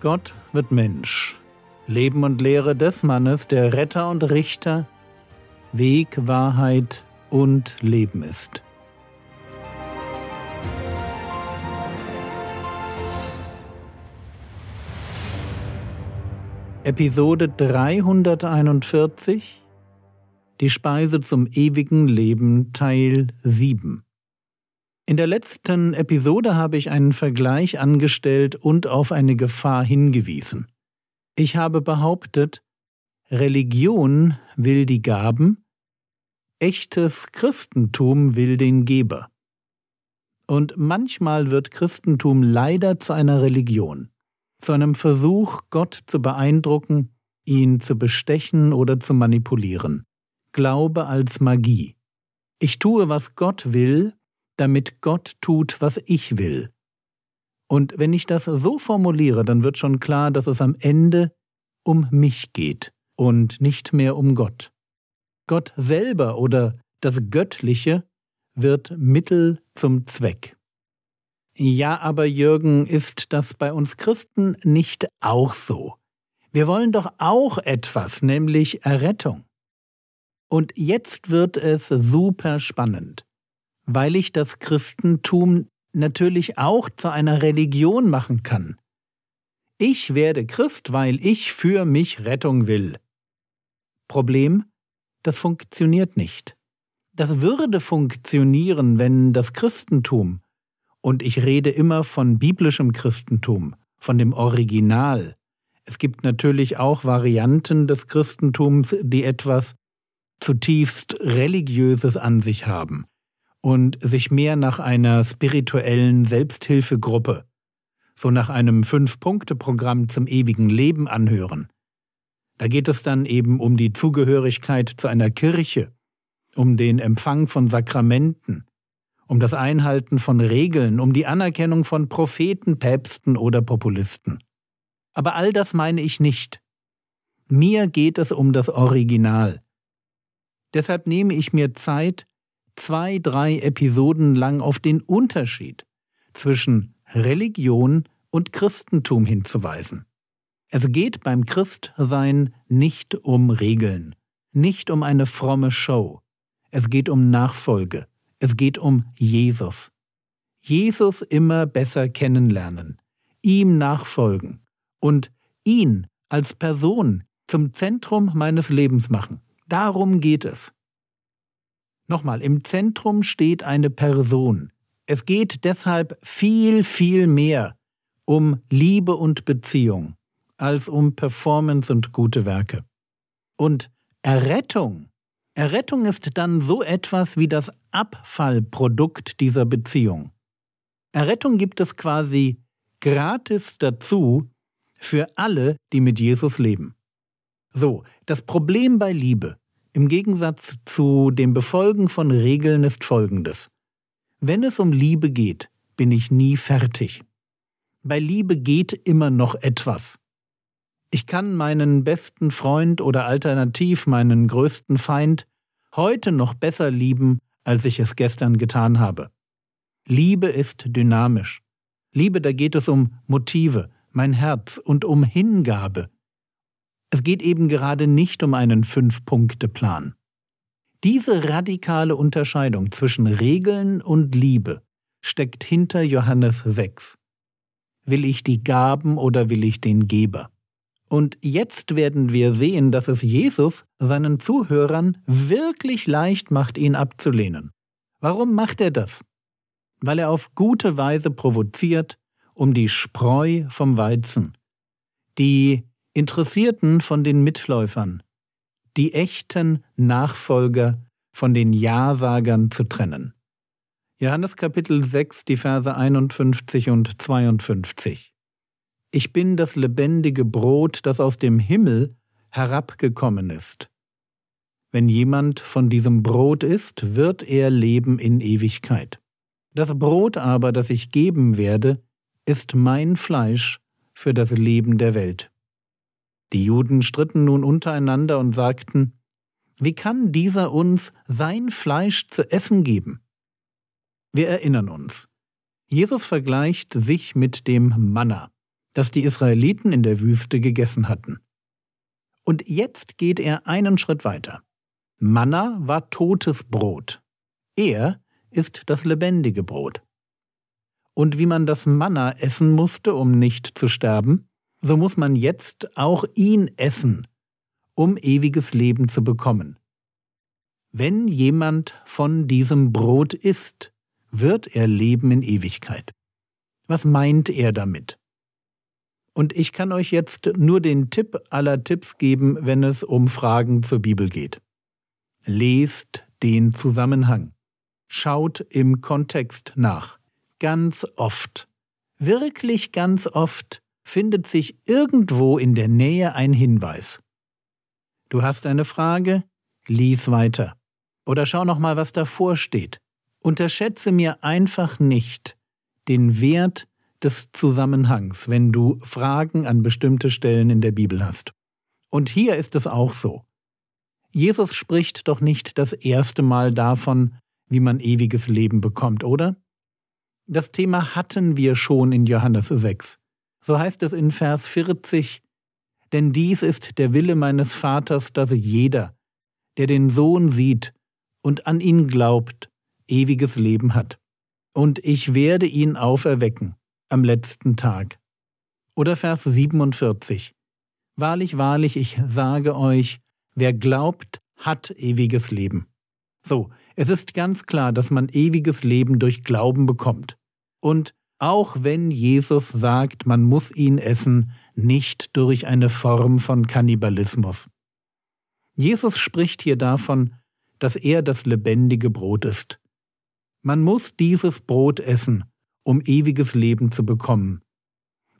Gott wird Mensch. Leben und Lehre des Mannes, der Retter und Richter, Weg, Wahrheit und Leben ist. Episode 341 Die Speise zum ewigen Leben Teil 7 in der letzten Episode habe ich einen Vergleich angestellt und auf eine Gefahr hingewiesen. Ich habe behauptet, Religion will die Gaben, echtes Christentum will den Geber. Und manchmal wird Christentum leider zu einer Religion, zu einem Versuch, Gott zu beeindrucken, ihn zu bestechen oder zu manipulieren. Glaube als Magie. Ich tue, was Gott will, damit Gott tut, was ich will. Und wenn ich das so formuliere, dann wird schon klar, dass es am Ende um mich geht und nicht mehr um Gott. Gott selber oder das Göttliche wird Mittel zum Zweck. Ja, aber Jürgen, ist das bei uns Christen nicht auch so? Wir wollen doch auch etwas, nämlich Errettung. Und jetzt wird es super spannend weil ich das Christentum natürlich auch zu einer Religion machen kann. Ich werde Christ, weil ich für mich Rettung will. Problem, das funktioniert nicht. Das würde funktionieren, wenn das Christentum, und ich rede immer von biblischem Christentum, von dem Original, es gibt natürlich auch Varianten des Christentums, die etwas zutiefst Religiöses an sich haben und sich mehr nach einer spirituellen Selbsthilfegruppe, so nach einem Fünf-Punkte-Programm zum ewigen Leben anhören. Da geht es dann eben um die Zugehörigkeit zu einer Kirche, um den Empfang von Sakramenten, um das Einhalten von Regeln, um die Anerkennung von Propheten, Päpsten oder Populisten. Aber all das meine ich nicht. Mir geht es um das Original. Deshalb nehme ich mir Zeit, zwei, drei Episoden lang auf den Unterschied zwischen Religion und Christentum hinzuweisen. Es geht beim Christsein nicht um Regeln, nicht um eine fromme Show. Es geht um Nachfolge. Es geht um Jesus. Jesus immer besser kennenlernen, ihm nachfolgen und ihn als Person zum Zentrum meines Lebens machen. Darum geht es. Nochmal, im Zentrum steht eine Person. Es geht deshalb viel, viel mehr um Liebe und Beziehung als um Performance und gute Werke. Und Errettung, Errettung ist dann so etwas wie das Abfallprodukt dieser Beziehung. Errettung gibt es quasi gratis dazu für alle, die mit Jesus leben. So, das Problem bei Liebe im Gegensatz zu dem Befolgen von Regeln ist Folgendes. Wenn es um Liebe geht, bin ich nie fertig. Bei Liebe geht immer noch etwas. Ich kann meinen besten Freund oder alternativ meinen größten Feind heute noch besser lieben, als ich es gestern getan habe. Liebe ist dynamisch. Liebe, da geht es um Motive, mein Herz und um Hingabe, es geht eben gerade nicht um einen Fünf-Punkte-Plan. Diese radikale Unterscheidung zwischen Regeln und Liebe steckt hinter Johannes 6. Will ich die Gaben oder will ich den Geber? Und jetzt werden wir sehen, dass es Jesus seinen Zuhörern wirklich leicht macht, ihn abzulehnen. Warum macht er das? Weil er auf gute Weise provoziert, um die Spreu vom Weizen, die Interessierten von den Mitläufern, die echten Nachfolger von den Ja-Sagern zu trennen. Johannes Kapitel 6, die Verse 51 und 52. Ich bin das lebendige Brot, das aus dem Himmel herabgekommen ist. Wenn jemand von diesem Brot isst, wird er leben in Ewigkeit. Das Brot aber, das ich geben werde, ist mein Fleisch für das Leben der Welt. Die Juden stritten nun untereinander und sagten, wie kann dieser uns sein Fleisch zu essen geben? Wir erinnern uns. Jesus vergleicht sich mit dem Manna, das die Israeliten in der Wüste gegessen hatten. Und jetzt geht er einen Schritt weiter. Manna war totes Brot. Er ist das lebendige Brot. Und wie man das Manna essen musste, um nicht zu sterben, so muss man jetzt auch ihn essen, um ewiges Leben zu bekommen. Wenn jemand von diesem Brot isst, wird er leben in Ewigkeit. Was meint er damit? Und ich kann euch jetzt nur den Tipp aller Tipps geben, wenn es um Fragen zur Bibel geht. Lest den Zusammenhang. Schaut im Kontext nach. Ganz oft, wirklich ganz oft, findet sich irgendwo in der Nähe ein Hinweis. Du hast eine Frage? Lies weiter. Oder schau noch mal, was davor steht. Unterschätze mir einfach nicht den Wert des Zusammenhangs, wenn du Fragen an bestimmte Stellen in der Bibel hast. Und hier ist es auch so. Jesus spricht doch nicht das erste Mal davon, wie man ewiges Leben bekommt, oder? Das Thema hatten wir schon in Johannes 6. So heißt es in Vers 40, Denn dies ist der Wille meines Vaters, dass jeder, der den Sohn sieht und an ihn glaubt, ewiges Leben hat. Und ich werde ihn auferwecken am letzten Tag. Oder Vers 47. Wahrlich, wahrlich, ich sage euch, wer glaubt, hat ewiges Leben. So, es ist ganz klar, dass man ewiges Leben durch Glauben bekommt. Und auch wenn Jesus sagt, man muss ihn essen, nicht durch eine Form von Kannibalismus. Jesus spricht hier davon, dass er das lebendige Brot ist. Man muss dieses Brot essen, um ewiges Leben zu bekommen.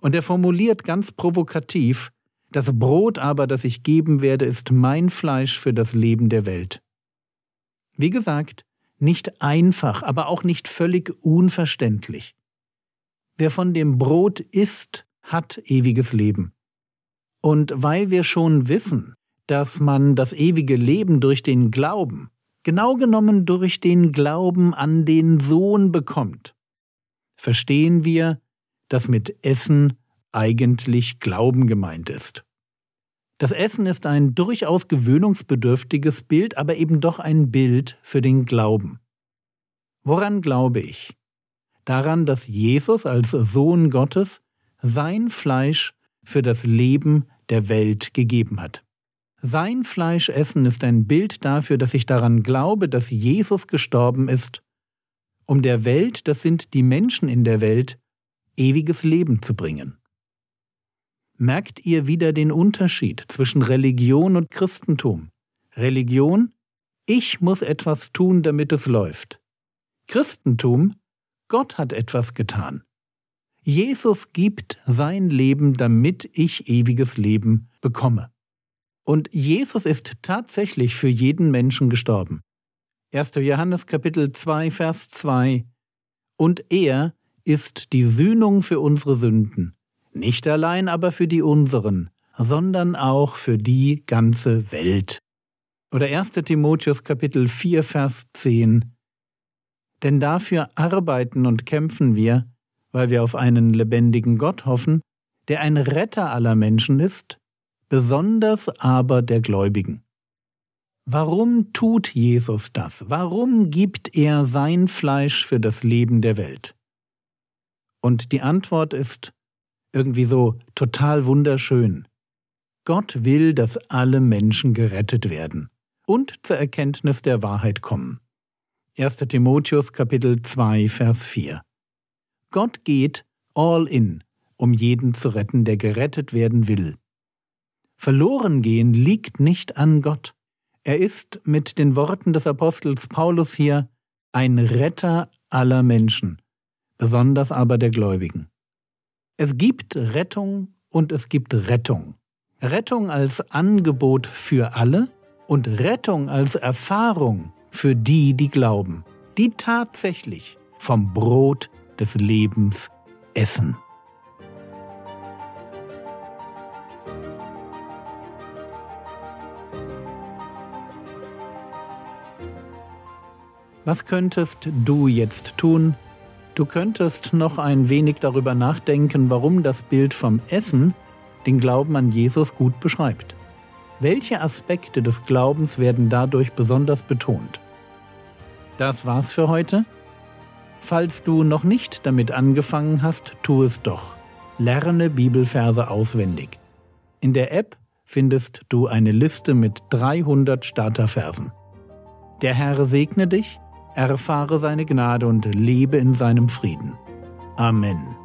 Und er formuliert ganz provokativ, das Brot aber, das ich geben werde, ist mein Fleisch für das Leben der Welt. Wie gesagt, nicht einfach, aber auch nicht völlig unverständlich. Wer von dem Brot isst, hat ewiges Leben. Und weil wir schon wissen, dass man das ewige Leben durch den Glauben, genau genommen durch den Glauben an den Sohn bekommt, verstehen wir, dass mit Essen eigentlich Glauben gemeint ist. Das Essen ist ein durchaus gewöhnungsbedürftiges Bild, aber eben doch ein Bild für den Glauben. Woran glaube ich? Daran, dass Jesus als Sohn Gottes sein Fleisch für das Leben der Welt gegeben hat. Sein Fleischessen ist ein Bild dafür, dass ich daran glaube, dass Jesus gestorben ist um der Welt, das sind die Menschen in der Welt, ewiges Leben zu bringen. Merkt ihr wieder den Unterschied zwischen Religion und Christentum? Religion, ich muss etwas tun, damit es läuft. Christentum, Gott hat etwas getan. Jesus gibt sein Leben, damit ich ewiges Leben bekomme. Und Jesus ist tatsächlich für jeden Menschen gestorben. 1. Johannes Kapitel 2 Vers 2 Und er ist die Sühnung für unsere Sünden, nicht allein aber für die unseren, sondern auch für die ganze Welt. Oder 1. Timotheus Kapitel 4 Vers 10 Denn dafür arbeiten und kämpfen wir, weil wir auf einen lebendigen Gott hoffen, der ein Retter aller Menschen ist, besonders aber der Gläubigen. Warum tut Jesus das? Warum gibt er sein Fleisch für das Leben der Welt? Und die Antwort ist irgendwie so total wunderschön. Gott will, dass alle Menschen gerettet werden und zur Erkenntnis der Wahrheit kommen. 1. Timotheus Kapitel 2 Vers 4 Gott geht all in, um jeden zu retten, der gerettet werden will. Verloren gehen liegt nicht an Gott. Er ist mit den Worten des Apostels Paulus hier ein Retter aller Menschen, besonders aber der Gläubigen. Es gibt Rettung und es gibt Rettung. Rettung als Angebot für alle und Rettung als Erfahrung für die, die glauben, die tatsächlich vom Brot des Lebens essen. Was könntest du jetzt tun? Du könntest noch ein wenig darüber nachdenken, warum das Bild vom Essen den Glauben an Jesus gut beschreibt. Welche Aspekte des Glaubens werden dadurch besonders betont? Das war's für heute. Falls du noch nicht damit angefangen hast, tu es doch. Lerne Bibelverse auswendig. In der App findest du eine Liste mit 300 Starterversen. Der Herr segne dich, erfahre seine Gnade und lebe in seinem Frieden. Amen.